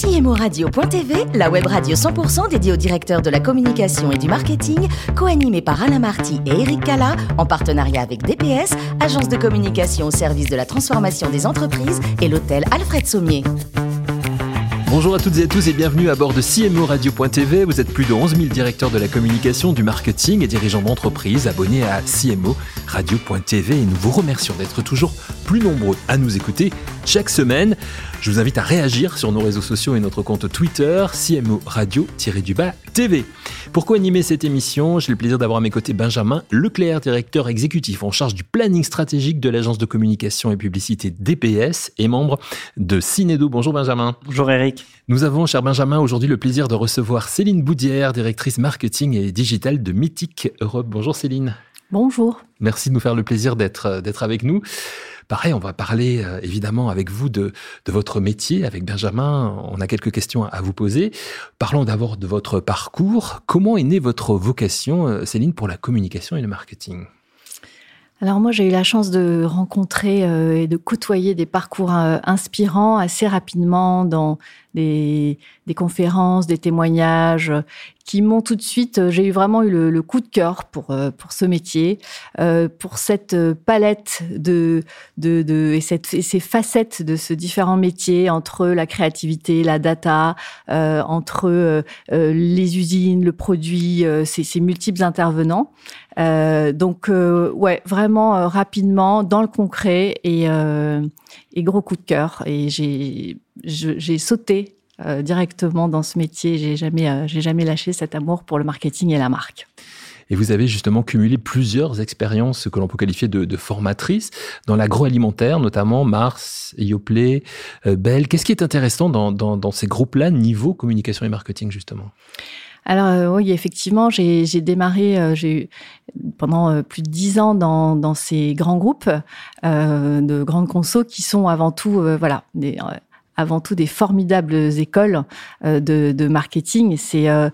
CMORadio.tv, la web radio 100% dédiée aux directeurs de la communication et du marketing, co-animée par Alain Marty et Eric Cala, en partenariat avec DPS, agence de communication au service de la transformation des entreprises, et l'hôtel Alfred Sommier. Bonjour à toutes et à tous et bienvenue à bord de CMO Radio.tv. Vous êtes plus de 11 000 directeurs de la communication, du marketing et dirigeants d'entreprise abonnés à CMO Radio.tv et nous vous remercions d'être toujours plus nombreux à nous écouter chaque semaine. Je vous invite à réagir sur nos réseaux sociaux et notre compte Twitter, CMO Radio-du-bas TV. Pourquoi animer cette émission J'ai le plaisir d'avoir à mes côtés Benjamin Leclerc, directeur exécutif en charge du planning stratégique de l'agence de communication et publicité DPS et membre de Cinedo. Bonjour Benjamin. Bonjour Eric. Nous avons, cher Benjamin, aujourd'hui le plaisir de recevoir Céline Boudière, directrice marketing et digital de Mythique Europe. Bonjour Céline. Bonjour. Merci de nous faire le plaisir d'être d'être avec nous. Pareil, on va parler euh, évidemment avec vous de, votre métier, avec Benjamin. On a quelques questions à vous poser. Parlons d'abord de votre parcours. Comment est née votre vocation, euh, Céline, pour la communication et le marketing? Alors moi, j'ai eu la chance de rencontrer euh, et de côtoyer des parcours inspirants assez rapidement dans des conférences, des témoignages qui m'ont tout de suite, euh, j'ai eu vraiment eu le, coup de cœur pour euh, pour ce métier, euh, pour cette palette de de, de et, cette, et ces facettes de ce différents métiers entre la créativité, la data, entre les usines, le produit, ces, ces multiples intervenants. donc ouais, vraiment rapidement dans le concret et et gros coup de cœur et j'ai j'ai sauté euh, directement dans ce métier. J'ai jamais, euh, j'ai jamais lâché cet amour pour le marketing et la marque. Et vous avez justement cumulé plusieurs expériences que l'on peut qualifier de, de formatrices dans l'agroalimentaire, notamment Mars, Yoplait, euh, Bell. Qu'est-ce qui est intéressant dans, dans, dans ces groupes-là, niveau communication et marketing, justement? Alors euh, oui, effectivement, j'ai démarré, j'ai pendant plus de dix ans dans, dans ces grands groupes euh, de grandes consos qui sont avant tout, voilà, des, avant tout des formidables écoles euh, de, marketing. C'est, euh,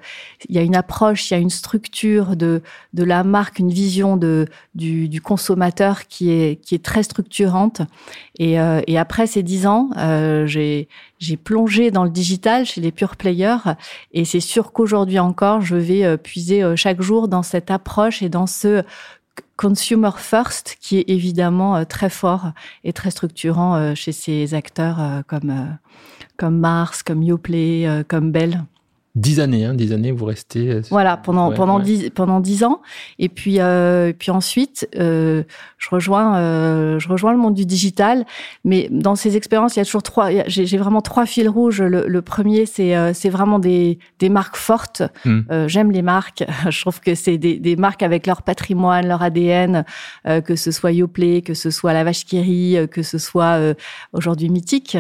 il y a une approche, il y a une structure de, de la marque, une vision de, du, du consommateur qui est, qui est très structurante. Et, euh, et après ces dix ans, j'ai, j'ai plongé dans le digital chez les pure players. Et c'est sûr qu'aujourd'hui encore, je vais puiser chaque jour dans cette approche et dans ce consumer first qui est évidemment euh, très fort et très structurant euh, chez ces acteurs euh, comme comme Mars, comme Yoplait, comme Bell. Dix années, hein, dix années, vous restez. Euh, voilà, pendant ouais, pendant dix pendant dix ans, et puis euh, puis ensuite, euh, je rejoins euh, je rejoins le monde du digital. Mais dans ces expériences, il y a toujours trois. J'ai vraiment trois fils rouges. Le, le premier, c'est euh, c'est vraiment des des marques fortes. Mm. J'aime les marques. Je trouve que c'est des des marques avec leur patrimoine, leur ADN, que ce soit Yoplait, que ce soit la Vache qui rit, que ce soit aujourd'hui Mythique.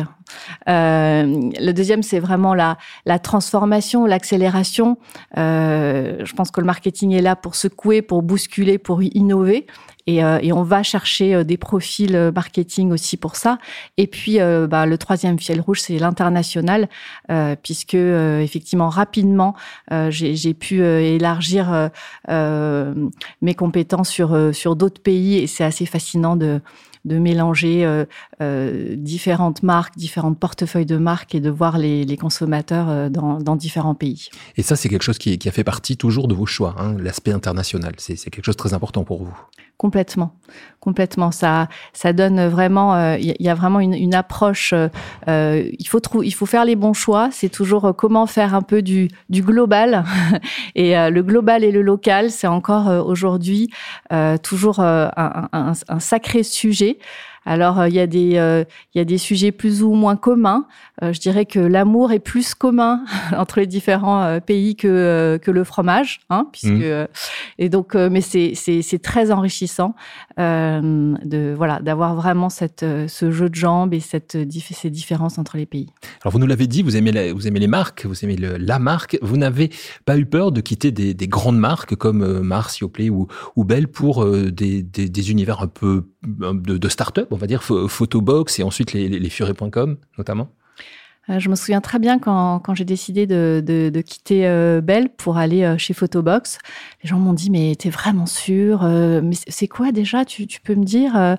Euh, le deuxième, c'est vraiment la, transformation, l'accélération. Euh, je pense que le marketing est là pour secouer, pour bousculer, pour innover. Et, euh, on va chercher des profils marketing aussi pour ça. Et puis, bah, le troisième fil rouge, c'est l'international, puisque effectivement rapidement, j'ai pu élargir mes compétences sur d'autres pays, et c'est assez fascinant de de mélanger euh, euh, différentes marques, différentes portefeuilles de marques et de voir les, les consommateurs euh, dans, dans, différents pays. Et ça, c'est quelque chose qui, qui, a fait partie toujours de vos choix, hein, l'aspect international. C'est quelque chose de très important pour vous. Complètement, complètement. Ça, ça donne vraiment. Il euh, y a vraiment une, une approche. Euh, il faut trouver, il faut faire les bons choix. C'est toujours euh, comment faire un peu du, du global. et euh, le global et le local, c'est encore euh, aujourd'hui toujours un, un, un, sacré sujet. Alors il y a des il y a des sujets plus ou moins communs. je dirais que l'amour est plus commun entre les différents pays que que le fromage, hein, puisque mmh. et donc mais c'est c'est c'est très enrichissant euh, de voilà d'avoir vraiment cette ce jeu de jambes et cette ces différences entre les pays. Alors vous nous l'avez dit, vous aimez vous aimez les marques, vous aimez la marque. Vous n'avez pas eu peur de quitter des, des grandes marques comme Mars, Yoplait ou ou Bell pour euh, des, des, univers un peu de, de start-up on va dire, Photobox et ensuite les, les, notamment? Euh, je me souviens très bien quand, quand j'ai décidé de, de, de quitter euh, Bell pour aller euh, chez Photobox. Les gens m'ont dit mais t'es vraiment sûr Mais c'est quoi déjà tu, tu, peux me dire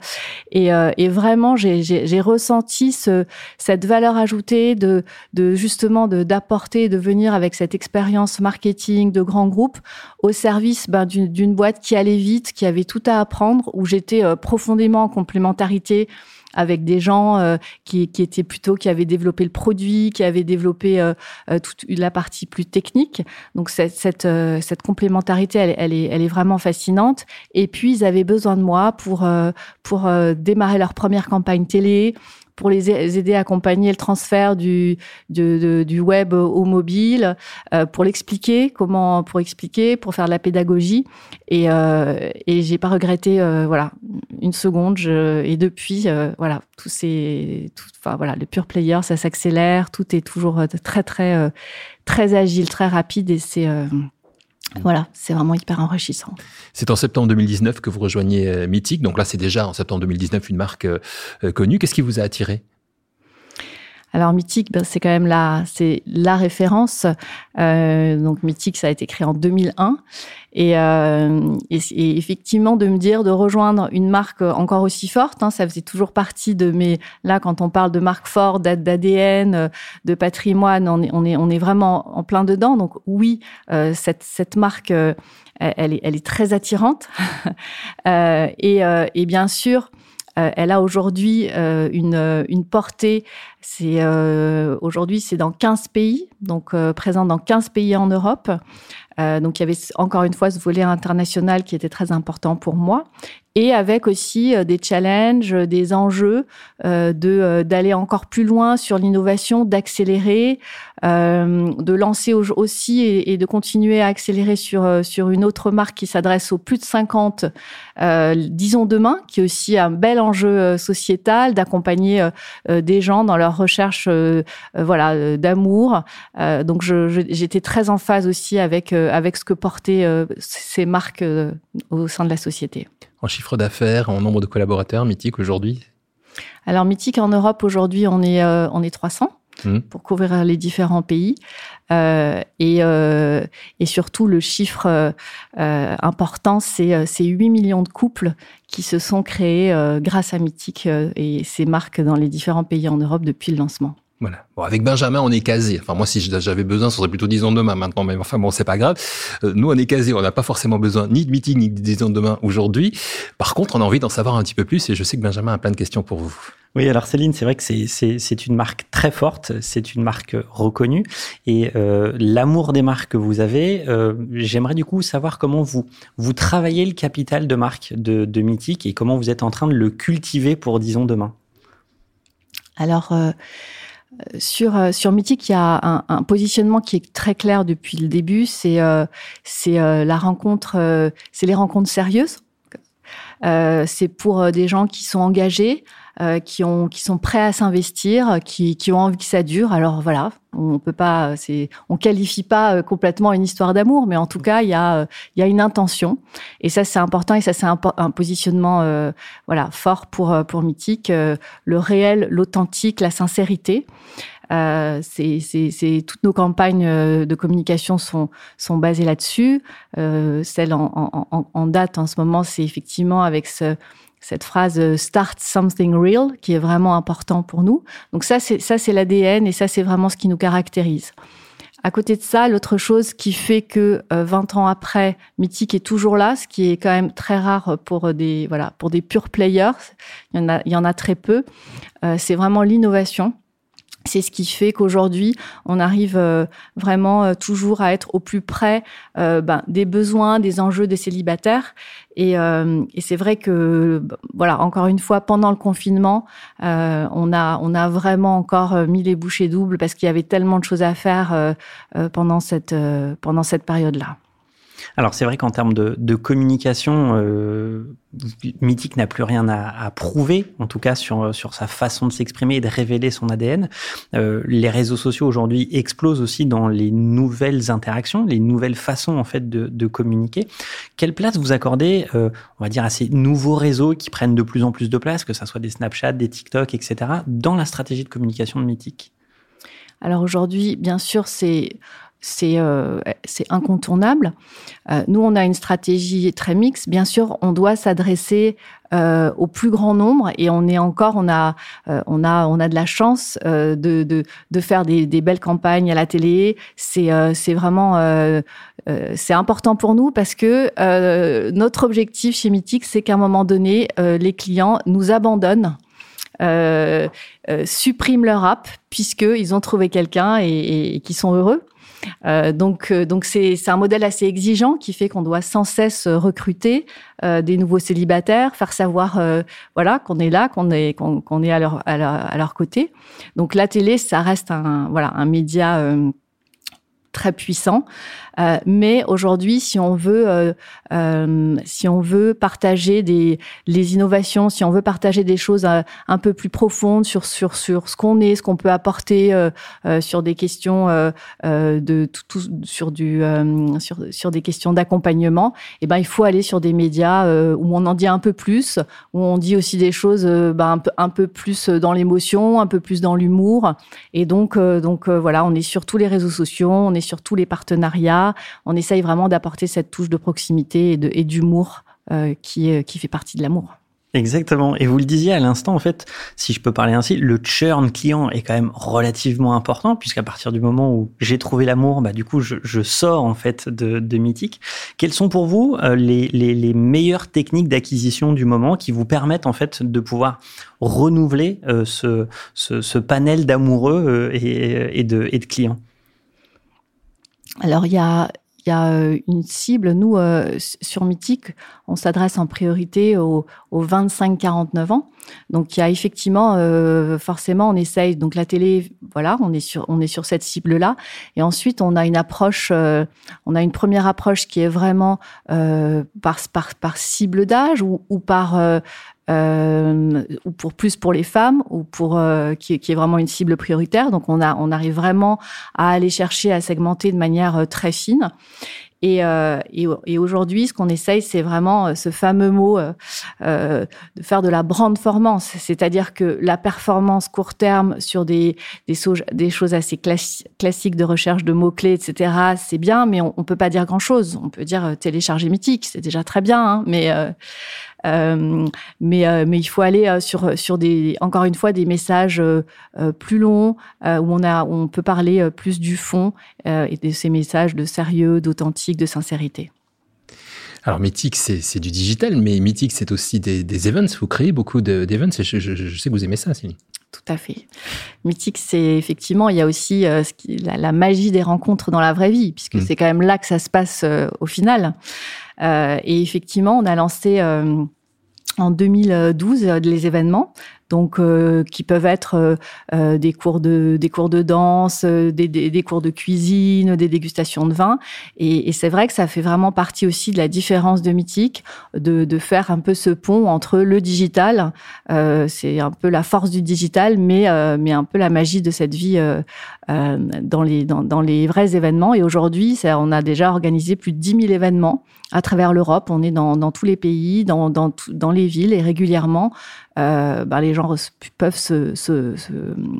et, et, vraiment j'ai ressenti ce, cette valeur ajoutée de, de justement d'apporter, de, venir avec cette expérience marketing de grands groupes au service ben, d'une boîte qui allait vite, qui avait tout à apprendre, où j'étais profondément en complémentarité avec des gens euh, qui, étaient plutôt qui avaient développé le produit, qui avaient développé euh, euh, toute la partie plus technique. Donc cette, cette, complémentarité, elle, elle, est, elle est vraiment fascinante. Et puis ils avaient besoin de moi pour pour démarrer leur première campagne télé, pour les aider à accompagner le transfert du, du, du web au mobile, euh, pour l'expliquer, comment, pour expliquer, pour faire de la pédagogie. Et, euh, et j'ai pas regretté, euh, voilà, une seconde. Je, et depuis, euh, voilà, tout, enfin voilà, le pure player, ça s'accélère, tout est toujours très très très agile, très rapide, et c'est voilà, c'est vraiment hyper enrichissant. C'est en septembre 2019 que vous rejoignez euh, Mythique. Donc là, c'est déjà en septembre 2019 une marque euh, euh, connue. Qu'est-ce qui vous a attiré? Alors Mythique, ben, c'est quand même la, c'est la référence. Euh, donc Mythique, ça a été créé en 2001. Et, euh, et, effectivement, de me dire de rejoindre une marque encore aussi forte, hein, ça faisait toujours partie de mes. Là, quand on parle de marque forte, d'ADN, de patrimoine, on est, on est, on est vraiment en plein dedans. Donc oui, euh, cette, cette marque, euh, elle, est, elle est très attirante. Euh, et, et bien sûr. Elle a aujourd'hui une, une portée c'est euh, aujourd'hui c'est dans 15 pays, donc euh, présent dans 15 pays en Europe. Euh, donc il y avait encore une fois ce volet international qui était très important pour moi et avec aussi euh, des challenges, des enjeux euh, de d'aller encore plus loin sur l'innovation, d'accélérer, de lancer aussi et, de continuer à accélérer sur sur une autre marque qui s'adresse aux plus de 50 disons demain qui est aussi un bel enjeu sociétal d'accompagner des gens dans leur recherche euh, euh, voilà euh, d'amour. donc j'étais très en phase aussi avec avec ce que portaient ces marques au sein de la société. En chiffre d'affaires, en nombre de collaborateurs, Mythique aujourd'hui Alors Mythique en Europe aujourd'hui, on est on est 300 mmh. pour couvrir les différents pays. Euh, et, euh, et surtout, le chiffre euh, important, c'est 8 millions de couples qui se sont créés grâce à Mythique et ses marques dans les différents pays en Europe depuis le lancement. Voilà. Bon, avec Benjamin, on est casé. Enfin, moi, si j'avais besoin, ce serait plutôt 10 ans demain maintenant. Mais enfin, bon, c'est pas grave. nous, on est casé. On n'a pas forcément besoin ni de meeting, ni de 10 ans demain aujourd'hui. Par contre, on a envie d'en savoir un petit peu plus et je sais que Benjamin a plein de questions pour vous. Oui, alors Céline, c'est vrai que c'est une marque très forte, c'est une marque reconnue. Et euh, l'amour des marques que vous avez, euh, j'aimerais du coup savoir comment vous, vous travaillez le capital de marque de, de Mythique et comment vous êtes en train de le cultiver pour, disons, demain. Alors, euh, sur, euh, sur Mythique, il y a un, un, positionnement qui est très clair depuis le début. C'est euh, c'est euh, la rencontre, c'est les rencontres sérieuses. c'est pour des gens qui sont engagés, euh, qui ont qui sont prêts à s'investir, qui, qui ont envie que ça dure. Alors voilà, on peut pas, c'est, on qualifie pas euh, complètement une histoire d'amour, mais en tout cas il y a euh, il y a une intention et ça c'est important et ça c'est un, positionnement voilà fort pour pour Mythique, le réel, l'authentique, la sincérité. Euh, c'est, c'est, toutes nos campagnes de communication sont sont basées là-dessus. Euh, celle en, en, en, date en ce moment, c'est effectivement avec ce cette phrase euh, start something real qui est vraiment important pour nous. Donc ça c'est ça c'est l'ADN et ça c'est vraiment ce qui nous caractérise. À côté de ça, l'autre chose qui fait que 20 euh, ans après, Mythique est toujours là, ce qui est quand même très rare pour des voilà pour des pure players. Il y en a il y en a très peu. Euh, c'est vraiment l'innovation. C'est ce qui fait qu'aujourd'hui, on arrive euh, vraiment euh, toujours à être au plus près euh, ben, des besoins, des enjeux des célibataires. Et, c'est vrai que, voilà, encore une fois, pendant le confinement, on a on a vraiment encore mis les bouchées doubles parce qu'il y avait tellement de choses à faire pendant cette pendant cette période-là. Alors c'est vrai qu'en termes de, communication, euh, Mythique n'a plus rien à, prouver, en tout cas sur, sur sa façon de s'exprimer et de révéler son ADN. Euh, les réseaux sociaux aujourd'hui explosent aussi dans les nouvelles interactions, les nouvelles façons en fait de, de communiquer. Quelle place vous accordez, euh, on va dire, à ces nouveaux réseaux qui prennent de plus en plus de place, que ce soit des Snapchat, des TikTok, etc., dans la stratégie de communication de Mythique Alors aujourd'hui, bien sûr, c'est c'est euh, incontournable. Euh, nous, on a une stratégie très mixte. Bien sûr, on doit s'adresser euh, au plus grand nombre et on est encore, on a, euh, on a, on a de la chance euh, de, de, de, faire des, des, belles campagnes à la télé. C'est c'est vraiment c'est important pour nous parce que notre objectif chez Mythique, c'est qu'à un moment donné, les clients nous abandonnent. Euh, suppriment leur app puisqu'ils ont trouvé quelqu'un et, et, et qui sont heureux. Euh, donc, euh, donc c'est un modèle assez exigeant qui fait qu'on doit sans cesse recruter euh, des nouveaux célibataires, faire savoir, euh, voilà, qu'on est là, qu'on est qu'on est à leur, à leur, à leur côté. Donc la télé, ça reste un voilà un média euh, très puissant. Euh, mais aujourd'hui, si on veut, euh, euh, si on veut partager des les innovations, si on veut partager des choses un peu plus profondes sur sur sur ce qu'on est, ce qu'on peut apporter, sur des questions de tout, sur du sur sur des questions d'accompagnement, eh ben il faut aller sur des médias où on en dit un peu plus, où on dit aussi des choses ben, un peu un peu plus dans l'émotion, un peu plus dans l'humour, et donc donc voilà, on est sur tous les réseaux sociaux, on est sur tous les partenariats on essaye vraiment d'apporter cette touche de proximité et d'humour euh, qui, qui fait partie de l'amour. Exactement. Et vous le disiez à l'instant, en fait, si je peux parler ainsi, le churn client est quand même relativement important, puisqu'à partir du moment où j'ai trouvé l'amour, bah, du coup, je, sors en fait de, Mythique. Quelles sont pour vous euh, les, meilleures techniques d'acquisition du moment qui vous permettent en fait de pouvoir renouveler euh, ce, panel d'amoureux euh, et de clients? Alors, il y a, y a euh, une cible. Nous, euh, sur Mythique, on s'adresse en priorité aux, aux 25-49 ans. Donc, il y a effectivement, euh, forcément, on essaye. Donc, la télé, voilà, on est sur, on est sur cette cible-là. Et ensuite, on a une approche, euh, on a une première approche qui est vraiment euh, par, par, par cible d'âge ou, ou par euh, ou pour plus pour les femmes ou pour euh, qui, est vraiment une cible prioritaire. Donc on a on arrive vraiment à aller chercher à segmenter de manière euh, très fine. Et, euh, et, aujourd'hui, ce qu'on essaye, c'est vraiment euh, ce fameux mot euh, de faire de la brandformance, c'est-à-dire que la performance court terme sur des, des, choses assez classi classiques de recherche de mots-clés, etc., c'est bien, mais on, on peut pas dire grand-chose. On peut dire télécharger mythique, c'est déjà très bien, hein, mais euh, mais, euh, mais il faut aller euh, sur, sur des, encore une fois, des messages plus longs où on, a, où on peut parler plus du fond et de ces messages de sérieux, d'authentique, de sincérité. Alors Mythique, c'est du digital, mais Mythique, c'est aussi des, des, events. Vous créez beaucoup d'events. Je, je, je, sais que vous aimez ça, Céline. Tout à fait. Mythique, c'est effectivement, il y a aussi euh, ce qui, la, la, magie des rencontres dans la vraie vie, puisque mmh. c'est quand même là que ça se passe euh, au final. Euh, et effectivement, on a lancé en 2012 les événements donc euh, qui peuvent être euh, euh, des cours de des cours de danse, des, des, des, cours de cuisine, des dégustations de vin. Et, et c'est vrai que ça fait vraiment partie aussi de la différence de Mythique, de, de faire un peu ce pont entre le digital, c'est un peu la force du digital, mais mais un peu la magie de cette vie dans les dans, dans les vrais événements. Et aujourd'hui, on a déjà organisé plus de 10 000 événements à travers l'Europe. On est dans, dans tous les pays, dans, dans, dans les villes et régulièrement, euh, bah, les gens peuvent se, se, se,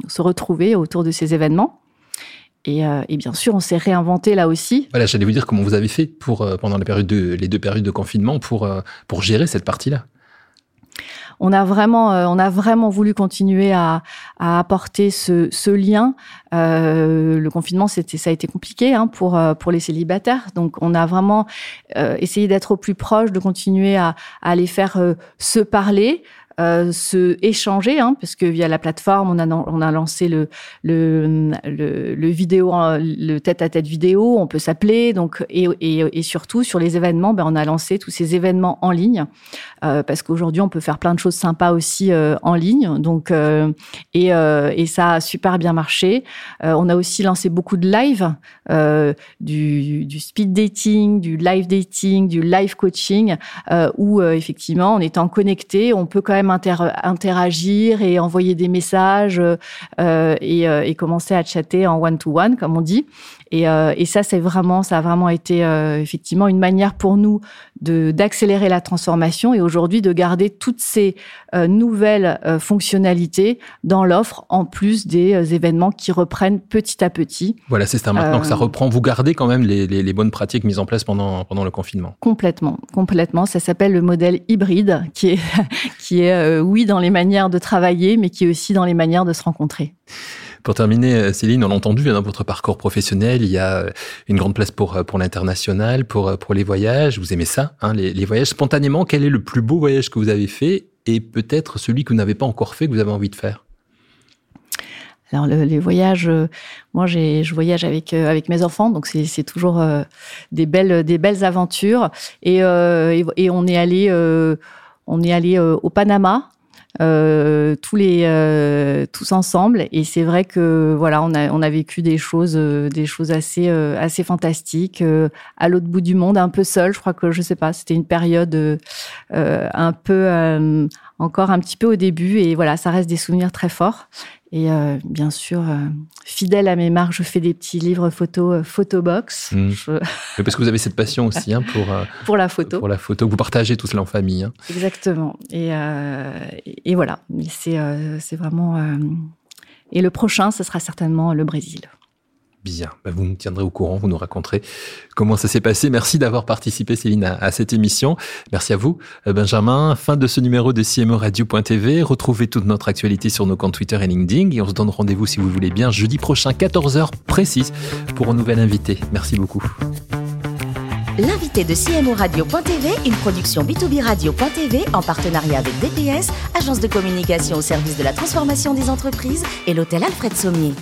se, retrouver autour de ces événements. Et, euh, et bien sûr, on s'est réinventé là aussi. Voilà, j'allais vous dire comment vous avez fait pour, euh, pendant les, périodes de, les deux périodes de confinement pour, euh, pour gérer cette partie-là on a vraiment, on a vraiment voulu continuer à, à apporter ce, ce lien. Le confinement, c'était, ça a été compliqué hein, pour pour les célibataires. Donc, on a vraiment essayé d'être au plus proche, de continuer à, à les faire se parler, euh, se échanger, hein, parce que via la plateforme, on a, on a lancé le, le, le, vidéo, le tête-à-tête -tête vidéo, on peut s'appeler, donc et, et, et, surtout sur les événements, ben, on a lancé tous ces événements en ligne, euh, parce qu'aujourd'hui on peut faire plein de choses sympas aussi euh, en ligne, donc et, et ça a super bien marché. On a aussi lancé beaucoup de live, du, du speed dating, du live dating, du live coaching, où effectivement en étant connecté, on peut quand même interagir et envoyer des messages et, et commencer à chatter en one-to-one, comme on dit. Et, euh, et ça, c'est vraiment, ça a vraiment été euh, effectivement une manière pour nous d'accélérer la transformation et aujourd'hui de garder toutes ces euh, nouvelles fonctionnalités dans l'offre en plus des événements qui reprennent petit à petit. Voilà, c'est ça. Maintenant que ça reprend, vous gardez quand même les, les, les, bonnes pratiques mises en place pendant pendant le confinement. Complètement, complètement. Ça s'appelle le modèle hybride, qui est qui est oui dans les manières de travailler, mais qui est aussi dans les manières de se rencontrer. Pour terminer, euh, Céline, on l'a entendu dans votre parcours professionnel, il y a euh, une grande place pour, euh, l'international, pour, les voyages. Vous aimez ça, hein, les, voyages. Spontanément, quel est le plus beau voyage que vous avez fait et peut-être celui que vous n'avez pas encore fait, que vous avez envie de faire? Alors les voyages, moi je voyage avec mes enfants, donc c'est, toujours des belles aventures. Et, et, et, on est allé on est allé au Panama euh, tous les euh, tous ensemble. Et c'est vrai que voilà on a on a vécu des choses euh, des choses assez assez fantastiques à l'autre bout du monde un peu seul je crois que je sais pas c'était une période un peu encore un petit peu au début et voilà ça reste des souvenirs très forts et euh, bien sûr, euh, fidèle à mes marques, je fais des petits livres photo, euh, photobox. Mmh. Parce que vous avez cette passion aussi hein, pour, pour la photo. Pour la photo, vous partagez tout cela en famille. Hein. Exactement. Et, et voilà, c'est vraiment... et le prochain, ce sera certainement le Brésil. Bien, bah, vous nous tiendrez au courant, vous nous raconterez comment ça s'est passé. Merci d'avoir participé, Céline, à, cette émission. Merci à vous, euh, Benjamin. Fin de ce numéro de CMO Radio.tv. Retrouvez toute notre actualité sur nos comptes Twitter et LinkedIn. Et on se donne rendez-vous, si vous voulez bien, jeudi prochain, 14h précise, pour un nouvel invité. Merci beaucoup. L'invité de CMO Radio.tv, une production B2B Radio.tv en partenariat avec DPS, agence de communication au service de la transformation des entreprises et l'hôtel Alfred Sommier.